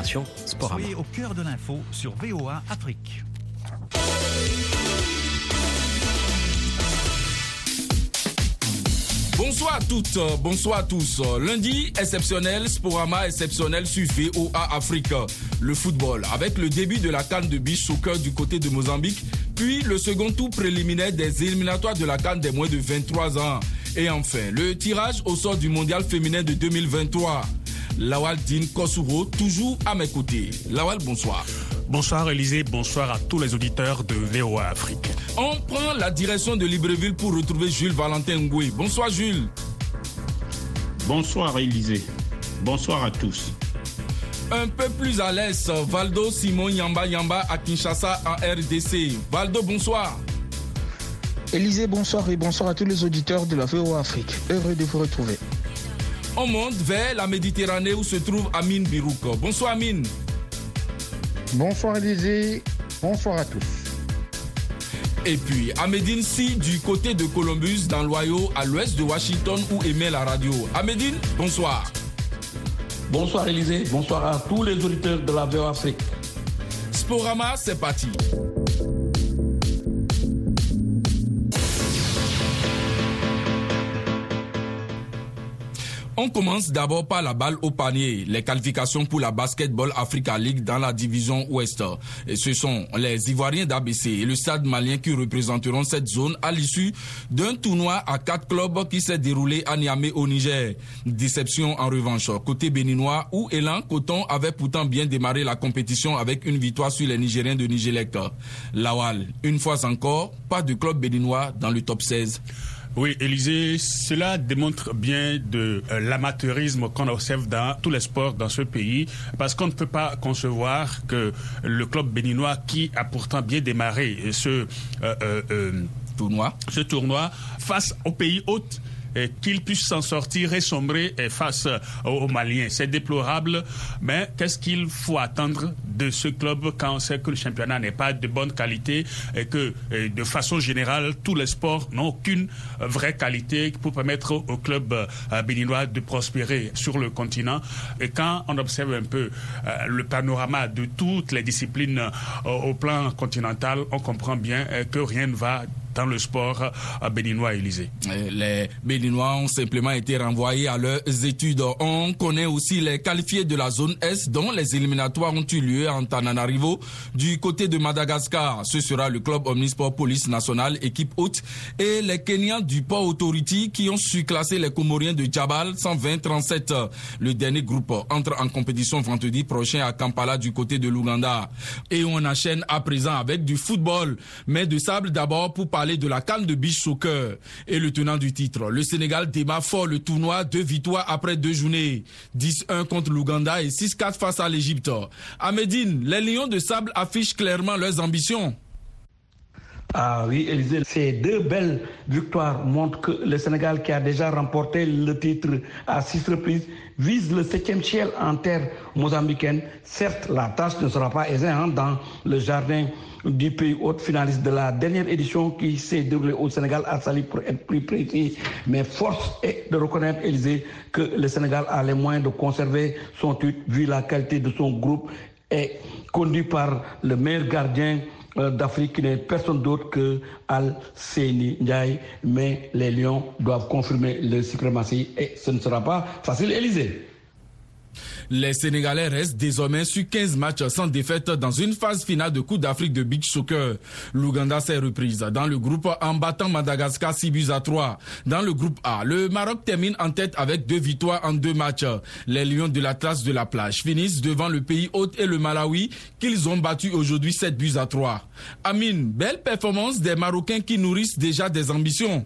l'information Sporama. Soyez au cœur de l'info sur VOA Afrique. Bonsoir à toutes, bonsoir à tous. Lundi exceptionnel, Sporama exceptionnel sur VOA Afrique. Le football, avec le début de la canne de beach soccer du côté de Mozambique, puis le second tour préliminaire des éliminatoires de la canne des moins de 23 ans. Et enfin, le tirage au sort du mondial féminin de 2023. Lawal Din Kosuro, toujours à mes côtés. Lawal, bonsoir. Bonsoir Élisée, bonsoir à tous les auditeurs de VOA Afrique. On prend la direction de Libreville pour retrouver Jules Valentin Ngoué. Bonsoir Jules. Bonsoir Élisée. Bonsoir à tous. Un peu plus à l'est, Valdo Simon Yamba Yamba à Kinshasa en RDC. Valdo, bonsoir. Élisée, bonsoir et bonsoir à tous les auditeurs de la VOA Afrique. Heureux de vous retrouver. On monte vers la Méditerranée où se trouve Amine Birouk. Bonsoir Amine. Bonsoir Élisée, bonsoir à tous. Et puis à Médine, si du côté de Columbus, dans l'Ohio, à l'ouest de Washington, où émet la radio. À Médine, bonsoir. Bonsoir Élisée, bonsoir à tous les auditeurs de la VOA Afrique. Sporama, c'est parti. On commence d'abord par la balle au panier, les qualifications pour la Basketball Africa League dans la division Ouest. Ce sont les Ivoiriens d'ABC et le Stade malien qui représenteront cette zone à l'issue d'un tournoi à quatre clubs qui s'est déroulé à Niamey au Niger. Déception en revanche côté béninois où Elan Coton avait pourtant bien démarré la compétition avec une victoire sur les Nigériens de Nigelec. Lawal, une fois encore, pas de club béninois dans le top 16. Oui, Élisée, cela démontre bien de euh, l'amateurisme qu'on observe dans tous les sports dans ce pays, parce qu'on ne peut pas concevoir que le club béninois, qui a pourtant bien démarré ce euh, euh, tournoi, ce tournoi, face au pays hôte, qu'il puisse s'en sortir et sombrer face aux Maliens. C'est déplorable, mais qu'est-ce qu'il faut attendre de ce club quand on sait que le championnat n'est pas de bonne qualité et que de façon générale, tous les sports n'ont aucune vraie qualité pour permettre au club béninois de prospérer sur le continent? Et quand on observe un peu le panorama de toutes les disciplines au plan continental, on comprend bien que rien ne va dans le sport béninois Élysée. Les Béninois ont simplement été renvoyés à leurs études. On connaît aussi les qualifiés de la zone Est dont les éliminatoires ont eu lieu en Tananarivo du côté de Madagascar. Ce sera le club Omnisport Police Nationale, équipe haute, et les Kenyans du Port Authority qui ont surclassé les Comoriens de Djabal 120-37. Le dernier groupe entre en compétition vendredi prochain à Kampala du côté de l'Ouganda. Et on enchaîne à présent avec du football, mais de sable d'abord pour de la canne de beach et le tenant du titre. Le Sénégal démarre fort le tournoi, deux victoires après deux journées. 10-1 contre l'Ouganda et 6-4 face à l'Égypte. À les Lions de Sable affichent clairement leurs ambitions. Ah oui, Élisée, ces deux belles victoires montrent que le Sénégal, qui a déjà remporté le titre à six reprises, vise le septième ciel en terre mozambicaine. Certes, la tâche ne sera pas aisée hein, dans le jardin du pays hôte finaliste de la dernière édition qui s'est déroulée au Sénégal à Sali pour être plus précis. Mais force est de reconnaître, Élisée, que le Sénégal a les moyens de conserver son titre vu la qualité de son groupe et conduit par le meilleur gardien d'Afrique qui n'est personne d'autre que Al Seni Ndiaye. Mais les Lions doivent confirmer leur suprématie et ce ne sera pas facile, Élysée. Les Sénégalais restent désormais sur 15 matchs sans défaite dans une phase finale de Coupe d'Afrique de beach soccer. L'Ouganda s'est reprise dans le groupe en battant Madagascar 6 buts à 3. Dans le groupe A, le Maroc termine en tête avec deux victoires en deux matchs. Les Lions de la classe de la plage finissent devant le pays hôte et le Malawi qu'ils ont battu aujourd'hui 7 buts à 3. Amine, belle performance des Marocains qui nourrissent déjà des ambitions.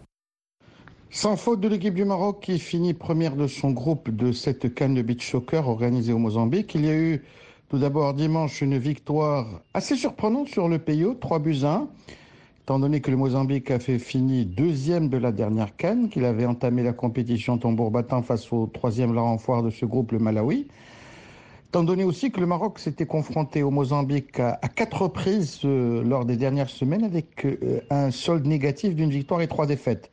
Sans faute de l'équipe du Maroc qui finit première de son groupe de cette canne de beach soccer organisée au Mozambique. Il y a eu tout d'abord dimanche une victoire assez surprenante sur le haut, 3 buts à 1. Étant donné que le Mozambique a fait fini deuxième de la dernière canne, qu'il avait entamé la compétition tambour battant face au troisième larron foire de ce groupe, le Malawi. Étant donné aussi que le Maroc s'était confronté au Mozambique à, à quatre reprises euh, lors des dernières semaines avec euh, un solde négatif d'une victoire et trois défaites.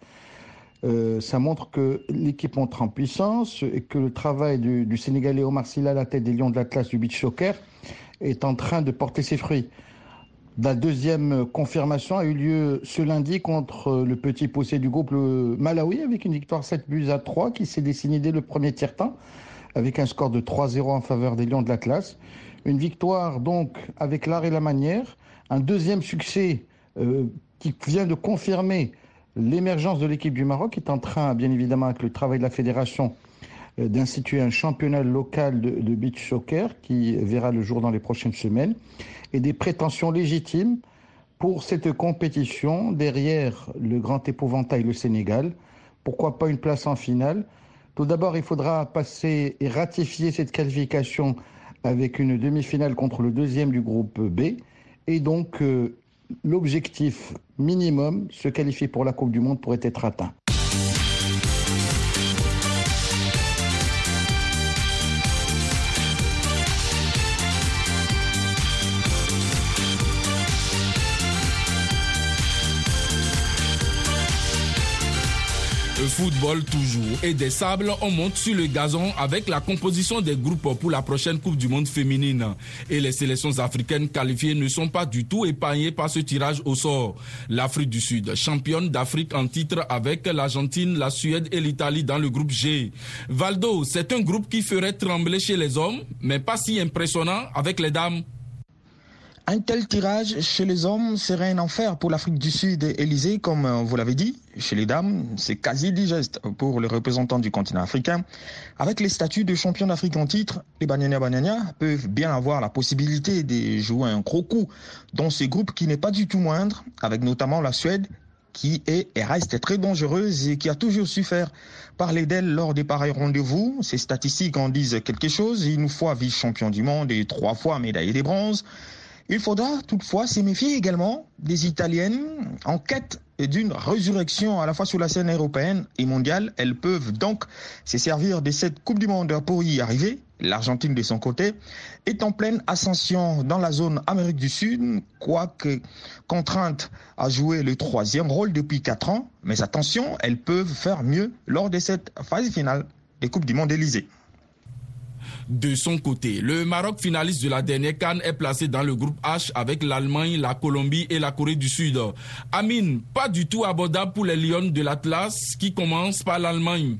Euh, ça montre que l'équipe montre en puissance et que le travail du, Sénégalais Omar Silla à la tête des Lions de l'Atlas du beach soccer est en train de porter ses fruits. La deuxième confirmation a eu lieu ce lundi contre le petit possé du groupe le Malawi avec une victoire 7 buts à 3 qui s'est dessinée dès le premier tiers-temps avec un score de 3-0 en faveur des Lions de l'Atlas. Une victoire donc avec l'art et la manière. Un deuxième succès euh, qui vient de confirmer l'émergence de l'équipe du Maroc, est en train, bien évidemment, avec le travail de la fédération, euh, d'instituer un championnat local de, de, beach soccer qui verra le jour dans les prochaines semaines, et des prétentions légitimes pour cette compétition derrière le grand épouvantail, le Sénégal. Pourquoi pas une place en finale? Tout d'abord, il faudra passer et ratifier cette qualification avec une demi-finale contre le deuxième du groupe B. Et donc, euh, l'objectif minimum, se qualifier pour la Coupe du Monde, pourrait être atteint. Football toujours. Et des sables, on monte sur le gazon avec la composition des groupes pour la prochaine Coupe du Monde féminine. Et les sélections africaines qualifiées ne sont pas du tout épargnées par ce tirage au sort. L'Afrique du Sud, championne d'Afrique en titre avec l'Argentine, la Suède et l'Italie dans le groupe G. Valdo, c'est un groupe qui ferait trembler chez les hommes, mais pas si impressionnant avec les dames. Un tel tirage chez les hommes serait un enfer pour l'Afrique du Sud, Élysée, comme euh, vous l'avez dit. Chez les dames, c'est quasi digeste pour les représentants du continent africain. Avec les statuts de champion d'Afrique en titre, les Banyania Banyania peuvent bien avoir la possibilité de jouer un gros coup dans ce groupe qui n'est pas du tout moindre, avec notamment la Suède, qui est et reste très dangereuse et qui a toujours su faire parler d'elle lors des pareils rendez-vous. Ces statistiques en disent quelque chose. Une fois vice-champion du monde et trois fois médaillé des bronzes. Il faudra toutefois se méfier également des Italiennes en quête d'une résurrection à la fois sur la scène européenne et mondiale. Elles peuvent donc se servir de cette Coupe du Monde pour y arriver. L'Argentine, de son côté, est en pleine ascension dans la zone Amérique du Sud, quoique contrainte à jouer le troisième rôle depuis quatre ans. Mais attention, elles peuvent faire mieux lors de cette phase finale des Coupes du Monde Élysée. De son côté, le Maroc finaliste de la dernière Cannes est placé dans le groupe H avec l'Allemagne, la Colombie et la Corée du Sud. Amine, pas du tout abordable pour les Lions de l'Atlas qui commence par l'Allemagne.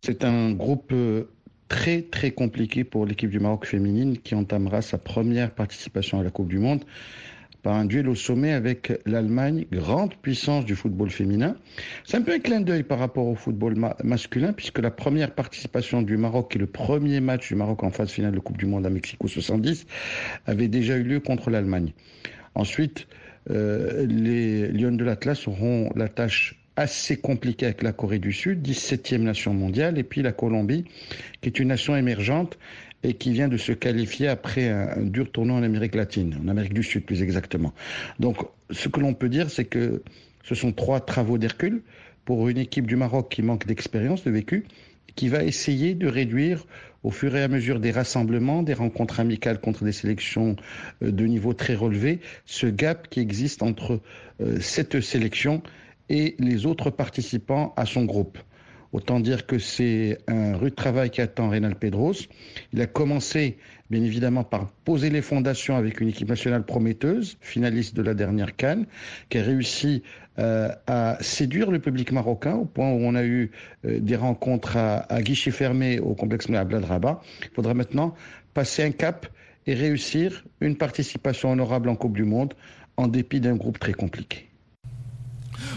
C'est un groupe euh, très très compliqué pour l'équipe du Maroc féminine qui entamera sa première participation à la Coupe du Monde par un duel au sommet avec l'Allemagne, grande puissance du football féminin. C'est un peu un clin d'œil par rapport au football masculin, puisque la première participation du Maroc et le premier match du Maroc en phase finale de Coupe du Monde à Mexico 70 avait déjà eu lieu contre l'Allemagne. Ensuite, euh, les Lions de l'Atlas auront la tâche assez compliquée avec la Corée du Sud, 17e nation mondiale, et puis la Colombie, qui est une nation émergente et qui vient de se qualifier après un, dur tournoi en Amérique latine, en Amérique du Sud plus exactement. Donc ce que l'on peut dire, c'est que ce sont trois travaux d'Hercule pour une équipe du Maroc qui manque d'expérience, de vécu, qui va essayer de réduire au fur et à mesure des rassemblements, des rencontres amicales contre des sélections euh, de niveau très relevé, ce gap qui existe entre euh, cette sélection et les autres participants à son groupe. Autant dire que c'est un rude travail qui attend Reynal Pedros. Il a commencé, bien évidemment, par poser les fondations avec une équipe nationale prometteuse, finaliste de la dernière Cannes, qui a réussi euh, à séduire le public marocain au point où on a eu euh, des rencontres à, guichet fermé au complexe à Rabat. Il faudra maintenant passer un cap et réussir une participation honorable en Coupe du Monde en dépit d'un groupe très compliqué.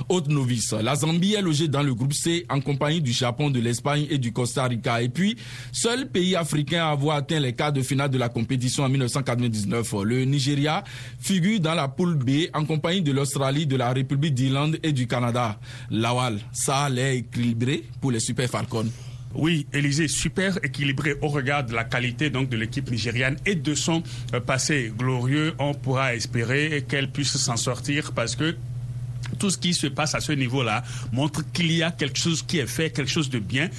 Haute novice, la Zambie est logée dans le groupe C en compagnie du Japon, de l'Espagne et du Costa Rica. Et puis, seul pays africain à avoir atteint les quarts de finale de la compétition en 1999, le Nigeria, figure dans la poule B en compagnie de l'Australie, de la République d'Irlande et du Canada. Lawal, ça allait équilibré pour les Super Falcons. Oui, Élysée, super équilibré au regard de la qualité donc de l'équipe nigériane et de son euh, passé glorieux. On pourra espérer qu'elle puisse s'en sortir parce que tout ce qui se passe à ce niveau-là montre qu'il y a quelque chose qui est fait, quelque chose de bien.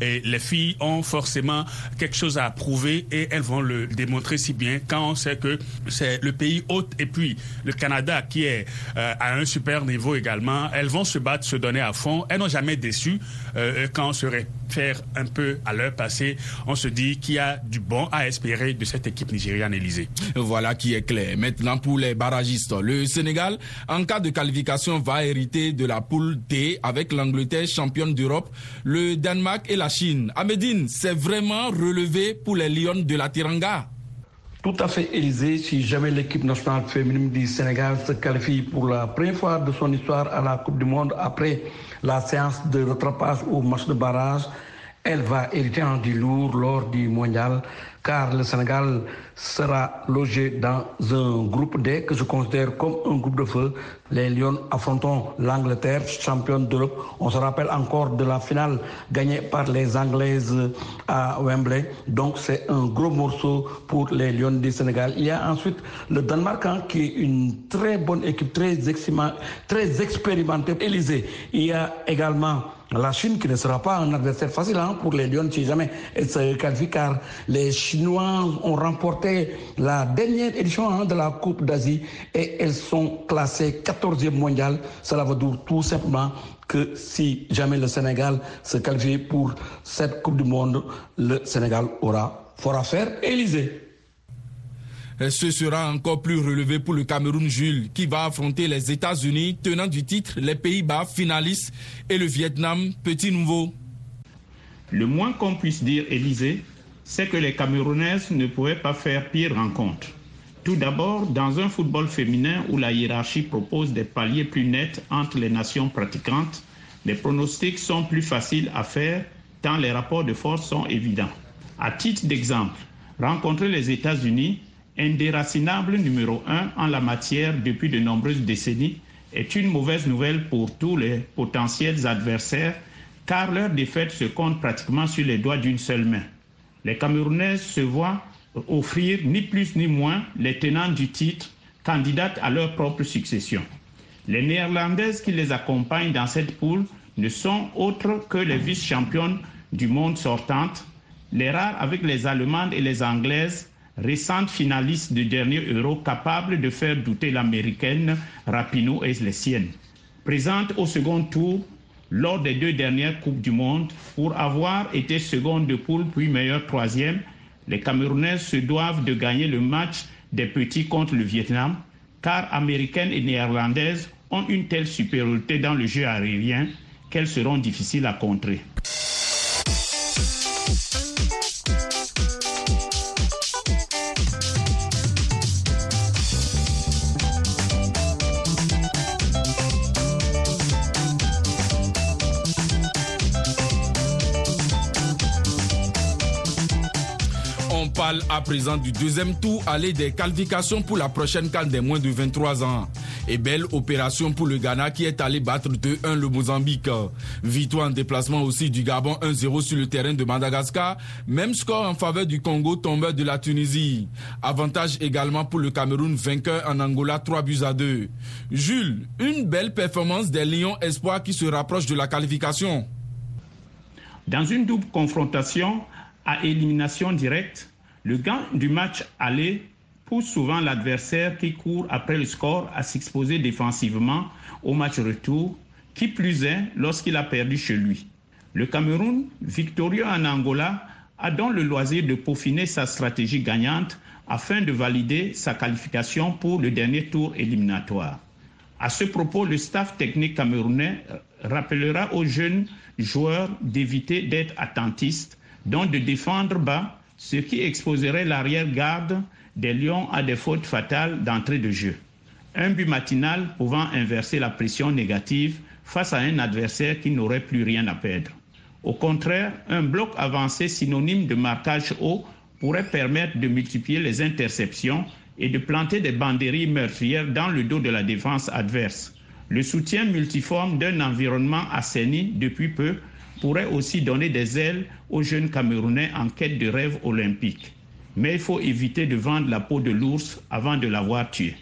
Et les filles ont forcément quelque chose à prouver et elles vont le démontrer si bien quand on sait que c'est le pays hôte et puis le Canada qui est euh, à un super niveau également. Elles vont se battre, se donner à fond. Elles n'ont jamais déçu euh, quand on se réfère un peu à leur passé. On se dit qu'il y a du bon à espérer de cette équipe nigériane Élysée. Voilà qui est clair. Maintenant pour les barragistes, le Sénégal, en cas de qualification, va hériter de la poule D avec l'Angleterre championne d'Europe, le Danemark et la Chine. Amédine, c'est vraiment relevé pour les Lions de la Tiranga. Tout à fait, Élysée. Si jamais l'équipe nationale féminine du Sénégal se qualifie pour la première fois de son histoire à la Coupe du Monde après la séance de rattrapage au match de barrage, elle va hériter en du lourd lors du mondial car le Sénégal sera logé dans un groupe D que je considère comme un groupe de feu. Les Lions affronteront l'Angleterre, championne d'Europe. On se rappelle encore de la finale gagnée par les Anglaises à Wembley. Donc c'est un gros morceau pour les Lions du Sénégal. Il y a ensuite le Danemark hein, qui est une très bonne équipe, très, très expérimentée. Élysée. Il y a également la Chine qui ne sera pas un adversaire facile hein, pour les Lions si jamais elle se qualifie car les Chinois ont remporté la dernière édition hein, de la Coupe d'Asie et elles sont classées 14e mondiale. Cela veut dire tout simplement que si jamais le Sénégal se qualifie pour cette Coupe du Monde, le Sénégal aura fort à faire. Élysée. Ce sera encore plus relevé pour le Cameroun Jules qui va affronter les États-Unis, tenant du titre, les Pays-Bas finalistes et le Vietnam, petit nouveau. Le moins qu'on puisse dire, Élysée, c'est que les Camerounaises ne pouvaient pas faire pire rencontre. Tout d'abord, dans un football féminin où la hiérarchie propose des paliers plus nets entre les nations pratiquantes, les pronostics sont plus faciles à faire tant les rapports de force sont évidents. À titre d'exemple, rencontrer les États-Unis indéracinable numéro un en la matière depuis de nombreuses décennies, est une mauvaise nouvelle pour tous les potentiels adversaires, car leur défaite se compte pratiquement sur les doigts d'une seule main. Les Camerounaises se voient offrir ni plus ni moins les tenants du titre, candidates à leur propre succession. Les Néerlandaises qui les accompagnent dans cette poule ne sont autres que les vice-championnes du monde sortantes, les rares avec les Allemandes et les Anglaises récente finaliste du dernier Euro capable de faire douter l'américaine Rapinoe et les siennes. Présente au second tour lors des deux dernières Coupes du Monde pour avoir été seconde de poule puis meilleure troisième, les Camerounaises se doivent de gagner le match des petits contre le Vietnam car américaines et néerlandaises ont une telle supériorité dans le jeu aérien qu'elles seront difficiles à contrer. À présent du deuxième tour aller des qualifications pour la prochaine canne des moins de 23 ans. Et belle opération pour le Ghana qui est allé battre 2-1 le Mozambique. Victoire en déplacement aussi du Gabon 1-0 sur le terrain de Madagascar. Même score en faveur du Congo tombeur de la Tunisie. Avantage également pour le Cameroun vainqueur en Angola 3 buts à 2. Jules, une belle performance des Lions Espoir qui se rapproche de la qualification. Dans une double confrontation à élimination directe, le gain du match aller pousse souvent l'adversaire qui court après le score à s'exposer défensivement au match retour, qui plus est lorsqu'il a perdu chez lui. Le Cameroun, victorieux en Angola, a donc le loisir de peaufiner sa stratégie gagnante afin de valider sa qualification pour le dernier tour éliminatoire. À ce propos, le staff technique camerounais rappellera aux jeunes joueurs d'éviter d'être attentistes, donc de défendre bas ce qui exposerait l'arrière-garde des Lions à des fautes fatales d'entrée de jeu. Un but matinal pouvant inverser la pression négative face à un adversaire qui n'aurait plus rien à perdre. Au contraire, un bloc avancé synonyme de marquage haut pourrait permettre de multiplier les interceptions et de planter des banderies meurtrières dans le dos de la défense adverse. Le soutien multiforme d'un environnement assaini depuis peu pourrait aussi donner des ailes aux jeunes Camerounais en quête de rêve olympique. Mais il faut éviter de vendre la peau de l'ours avant de l'avoir tué.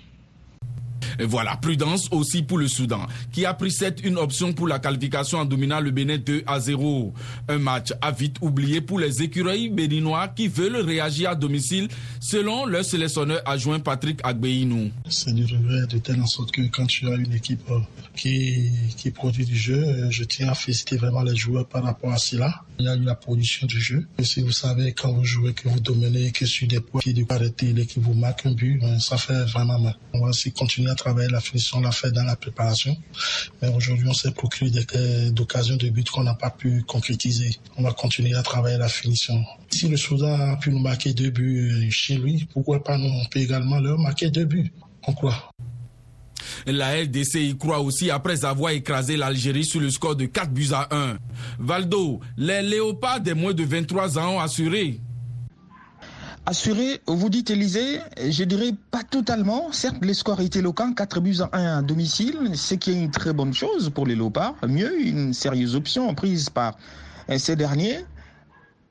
Et voilà, prudence aussi pour le Soudan, qui a pris cette une option pour la qualification en dominant le Bénin 2 à 0. Un match à vite oublié pour les écureuils béninois qui veulent réagir à domicile, selon leur sélectionneur adjoint Patrick Agbeinou. C'est du revers de telle en sorte que quand tu as une équipe euh, qui, qui produit du jeu, euh, je tiens à féliciter vraiment les joueurs par rapport à cela. Il y a eu la production du jeu. Et si vous savez, quand vous jouez, que vous dominez, que sur des points qui arrêter l'équipe vous marque un but, ben, ça fait vraiment mal. On va aussi continuer à travailler la finition, on l'a fait dans la préparation. Mais aujourd'hui, on s'est procuré d'occasions de but qu'on n'a pas pu concrétiser. On va continuer à travailler la finition. Si le Soudan a pu nous marquer deux buts chez lui, pourquoi pas nous, on peut également leur marquer deux buts? On croit. La LDC y croit aussi après avoir écrasé l'Algérie sur le score de 4 buts à 1. Valdo, les léopards des moins de 23 ans ont assuré Assuré, vous dites Élysée, je dirais pas totalement. Certes, les scores étaient éloquents, 4 buts à 1 à domicile, ce qui est une très bonne chose pour les léopards. Mieux, une sérieuse option prise par ces derniers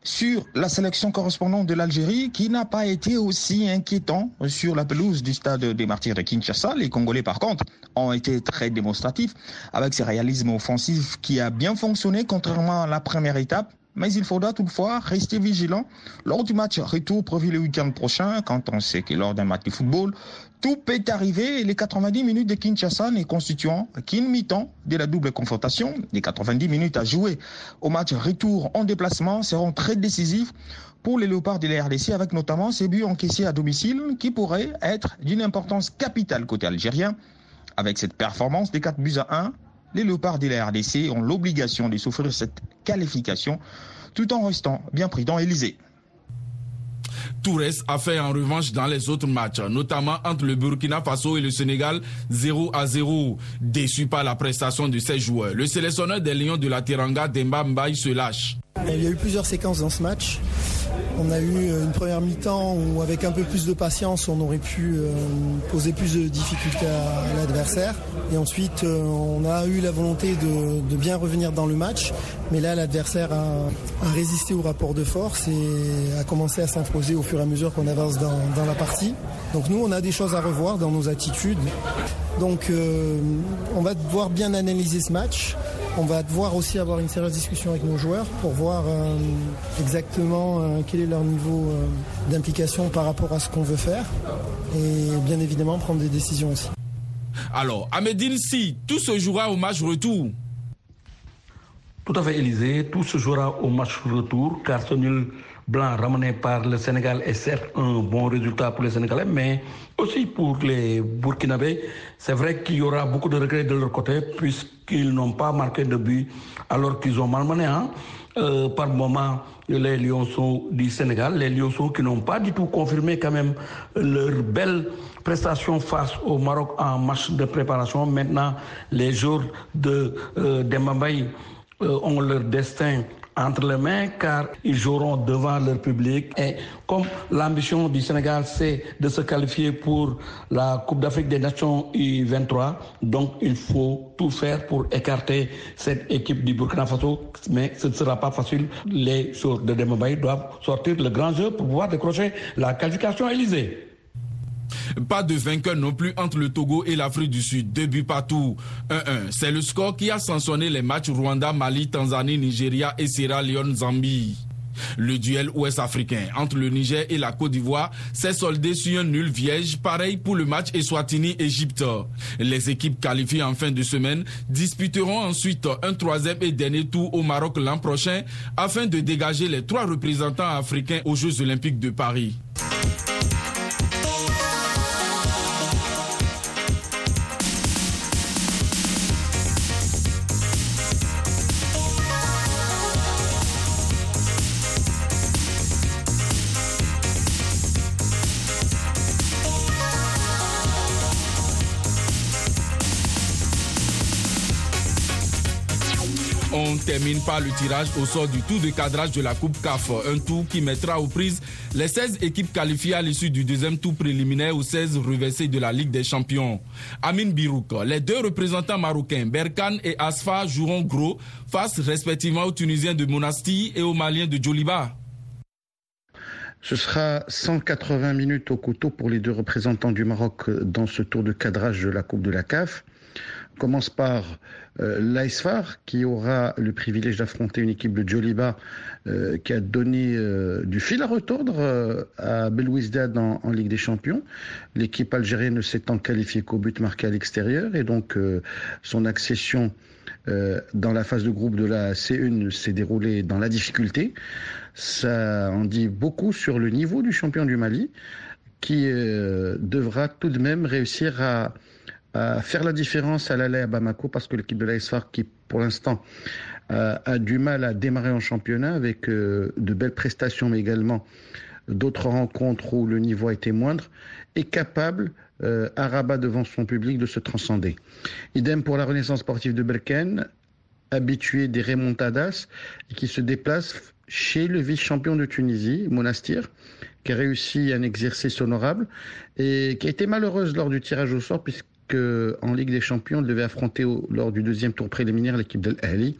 sur la sélection correspondante de l'Algérie qui n'a pas été aussi inquiétant sur la pelouse du stade des Martyrs de Kinshasa. Les Congolais, par contre, ont été très démonstratifs avec ce réalisme offensif qui a bien fonctionné contrairement à la première étape. Mais il faudra toutefois rester vigilant lors du match retour prévu le week-end prochain, quand on sait que lors d'un match de football, tout peut arriver les 90 minutes de Kinshasa ne constituant qu'une mi-temps de la double confrontation. Les 90 minutes à jouer au match retour en déplacement seront très décisifs pour les léopards de la RDC avec notamment ces buts encaissés à domicile qui pourraient être d'une importance capitale côté algérien. Avec cette performance des 4 buts à 1, les léopards de la RDC ont l'obligation de souffrir cette qualification tout en restant bien dans Élysée. Toures a fait en revanche dans les autres matchs, notamment entre le Burkina Faso et le Sénégal 0 à 0. Déçu par la prestation de ses joueurs, le sélectionneur des Lions de la Teranga, Demba Mbaye, se lâche. Il y a eu plusieurs séquences dans ce match. On a eu une première mi-temps où avec un peu plus de patience on aurait pu euh, poser plus de difficultés à l'adversaire. Et ensuite euh, on a eu la volonté de, bien revenir dans le match. Mais là l'adversaire a, résisté au rapport de force et a commencé à s'imposer au fur et à mesure qu'on avance dans, la partie. Donc nous on a des choses à revoir dans nos attitudes. Donc euh, on va devoir bien analyser ce match. On va devoir aussi avoir une sérieuse discussion avec nos joueurs pour voir euh, exactement euh, quel est leur niveau euh, d'implication par rapport à ce qu'on veut faire et bien évidemment prendre des décisions aussi. Alors, à Medine, si tout se jouera au match retour Tout à fait, Élysée, tout se jouera au match retour car ce nul blanc ramené par le Sénégal est certes un bon résultat pour les Sénégalais, mais aussi pour les Burkinabés. C'est vrai qu'il y aura beaucoup de regrets de leur côté puisqu'ils n'ont pas marqué de but alors qu'ils ont malmené hein, euh, par moment les Lyonceaux du Sénégal, les Lyonceaux qui n'ont pas du tout confirmé quand même leur belle prestation face au Maroc en match de préparation. Maintenant, les jours de euh, euh ont leur destin entre les mains car ils joueront devant leur public. Et comme l'ambition du Sénégal, c'est de se qualifier pour la Coupe d'Afrique des Nations U23, donc il faut tout faire pour écarter cette équipe du Burkina Faso. Mais ce ne sera pas facile. Les joueurs de Dembaï doivent sortir le grand jeu pour pouvoir décrocher la qualification Élysée. Pas de vainqueur non plus entre le Togo et l'Afrique du Sud. Deux buts partout. 1-1. C'est le score qui a sanctionné les matchs Rwanda, Mali, Tanzanie, Nigeria et Sierra Leone, Zambie. Le duel ouest-africain entre le Niger et la Côte d'Ivoire s'est soldé sur un nul vierge, pareil pour le match Eswatini-Égypte. Les équipes qualifiées en fin de semaine disputeront ensuite un troisième et dernier tour au Maroc l'an prochain afin de dégager les trois représentants africains aux Jeux olympiques de Paris. Termine par le tirage au sort du tour de cadrage de la Coupe CAF. Un tour qui mettra aux prises les 16 équipes qualifiées à l'issue du deuxième tour préliminaire aux 16 reversés de la Ligue des Champions. Amin Birouk, les deux représentants marocains, Berkan et Asfa, joueront gros face respectivement aux Tunisiens de Monastir et aux Maliens de Djoliba. Ce sera 180 minutes au couteau pour les deux représentants du Maroc dans ce tour de cadrage de la Coupe de la CAF. Commence par euh, qui aura le privilège d'affronter une équipe de Joliba euh, qui a donné euh, du fil à retordre euh, à Belouizdad en, en, Ligue des Champions. L'équipe algérienne ne s'étant qualifiée qu'au but marqué à l'extérieur et donc son accession dans la phase de groupe de la C1 s'est déroulée dans la difficulté. Ça en dit beaucoup sur le niveau du champion du Mali qui devra tout de même réussir à, à faire la différence à l'aller à Bamako parce que l'équipe de l'ASFAR qui pour l'instant a du mal à démarrer en championnat avec euh, de belles prestations, mais également d'autres rencontres où le niveau a été moindre, est capable, euh, à Rabat devant son public, de se transcender. Idem pour la Renaissance sportive de Berken, habitué des remontadas et qui se déplace chez le vice-champion de Tunisie, Monastir, qui a réussi un exercice honorable et qui a été malheureuse lors du tirage au sort puisque en Ligue des Champions, devait affronter lors du deuxième tour préliminaire l'équipe de l'Ali.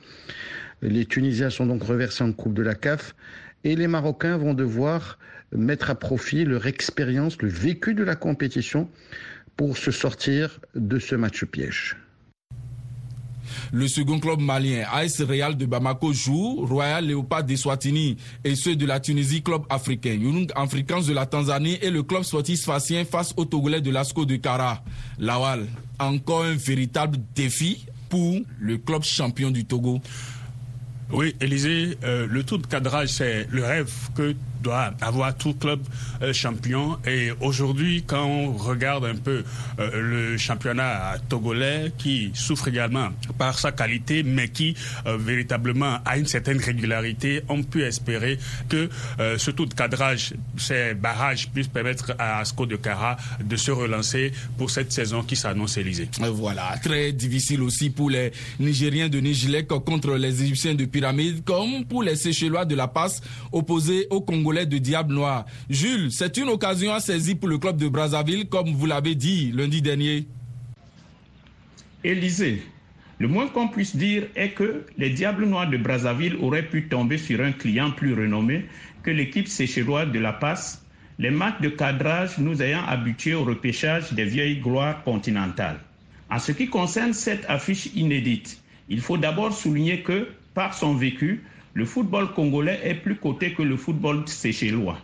Les Tunisiens sont donc reversés en Coupe de la CAF et les Marocains vont devoir mettre à profit leur expérience, le vécu de la compétition pour se sortir de ce match piège. Le second club malien, AS Real de Bamako, joue Royal Léopard de Swatini et ceux de la Tunisie, club africain. Young Africans de la Tanzanie et le club sportif facien face au Togolais de l'Asco de Kara. Lawal, encore un véritable défi pour le club champion du Togo. Oui, Élisée, euh, le tour de cadrage, c'est le rêve que doit avoir tout club euh, champion. Et aujourd'hui, quand on regarde un peu euh, le championnat togolais, qui souffre également par sa qualité, mais qui euh, véritablement a une certaine régularité, on peut espérer que euh, ce tour de cadrage, ces barrages puissent permettre à Asco de Cara de se relancer pour cette saison qui s'annonce Élysée. Voilà, très difficile aussi pour les Nigériens de Nijilek contre les Égyptiens de Pyramide, comme pour les Séchellois de La Passe opposés au Congo de Diable Noir. Jules, c'est une occasion à saisir pour le club de Brazzaville, comme vous l'avez dit lundi dernier. Élysée, le moins qu'on puisse dire est que les Diables Noirs de Brazzaville auraient pu tomber sur un client plus renommé que l'équipe séchelloise de La Passe, les matchs de cadrage nous ayant habitués au repêchage des vieilles gloires continentales. En ce qui concerne cette affiche inédite, il faut d'abord souligner que, par son vécu, le football congolais est plus coté que le football séchellois.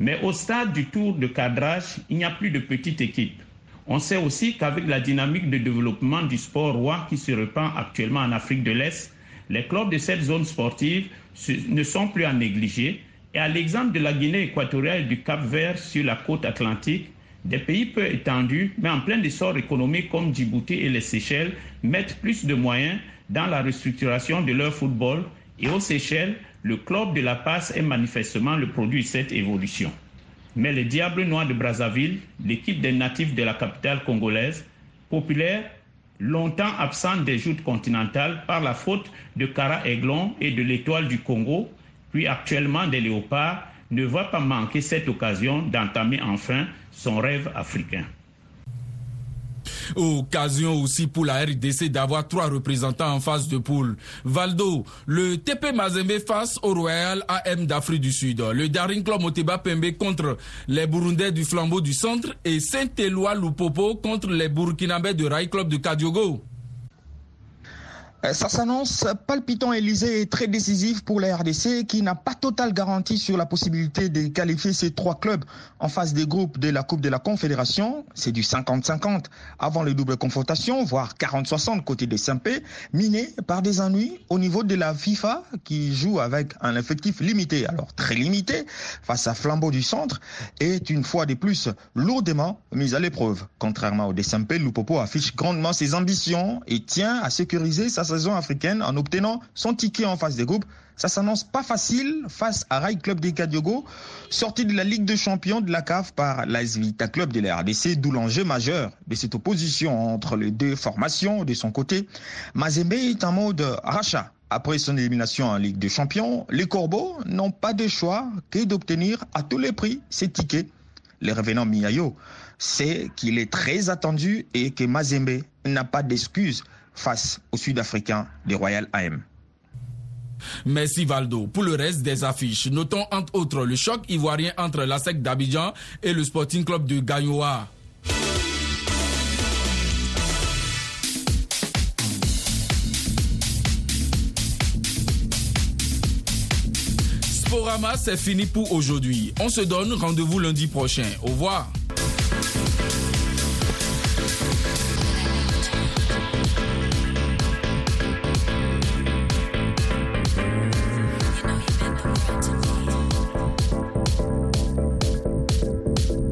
Mais au stade du tour de cadrage, il n'y a plus de petites équipes. On sait aussi qu'avec la dynamique de développement du sport roi qui se répand actuellement en Afrique de l'Est, les clubs de cette zone sportive ne sont plus à négliger. Et à l'exemple de la Guinée équatoriale et du Cap Vert sur la côte atlantique, des pays peu étendus, mais en plein essor économique comme Djibouti et les Seychelles, mettent plus de moyens dans la restructuration de leur football et aux Seychelles, le club de la passe est manifestement le produit de cette évolution. Mais les Diables Noirs de Brazzaville, l'équipe des natifs de la capitale congolaise, populaire, longtemps absente des joutes continentales par la faute de Cara Aiglon et de l'Étoile du Congo, puis actuellement des Léopards, ne va pas manquer cette occasion d'entamer enfin son rêve africain. Occasion aussi pour la RDC d'avoir trois représentants en phase de poule. Valdo, le TP Mazembe face au Royal AM d'Afrique du Sud. Le Daring Club Moteba Pembe contre les Burundais du Flambeau du Centre et Saint-Éloi Lupopo contre les Burkinabés de Rai Club de Kadiogo. Euh, ça s'annonce palpitant, Élysée, et très décisif pour la RDC qui n'a pas totale garantie sur la possibilité de qualifier ces trois clubs en phase des groupes de la Coupe de la Confédération. C'est du 50-50 avant les doubles confrontations, voire 40-60 côté des Saint-Pé, miné par des ennuis au niveau de la FIFA qui joue avec un effectif limité, alors très limité, face à Flambeau du Centre, est une fois de plus lourdement mise à l'épreuve. Contrairement au Saint-Pé, Lupopo affiche grandement ses ambitions et tient à sécuriser sa saison africaine en obtenant son ticket en phase des groupes. Ça s'annonce pas facile face à Rai Club des Kadiogo, sorti de la Ligue des champions de la CAF par l'AS Vita Club de la RDC, d'où l'enjeu majeur de cette opposition entre les deux formations de son côté. Mazembe est en mode rachat. Après son élimination en Ligue des champions, les Corbeaux n'ont pas de choix que d'obtenir à tous les prix ces tickets. Les revenants Miayo c'est qu'il est très attendu et que Mazembe n'a pas d'excuses face aux Sud-Africains des Royal AM. Merci Valdo. Pour le reste des affiches, notons entre autres le choc ivoirien entre la SEC d'Abidjan et le Sporting Club de Gayoa. Sporama, c'est fini pour aujourd'hui. On se donne rendez-vous lundi prochain. Au revoir.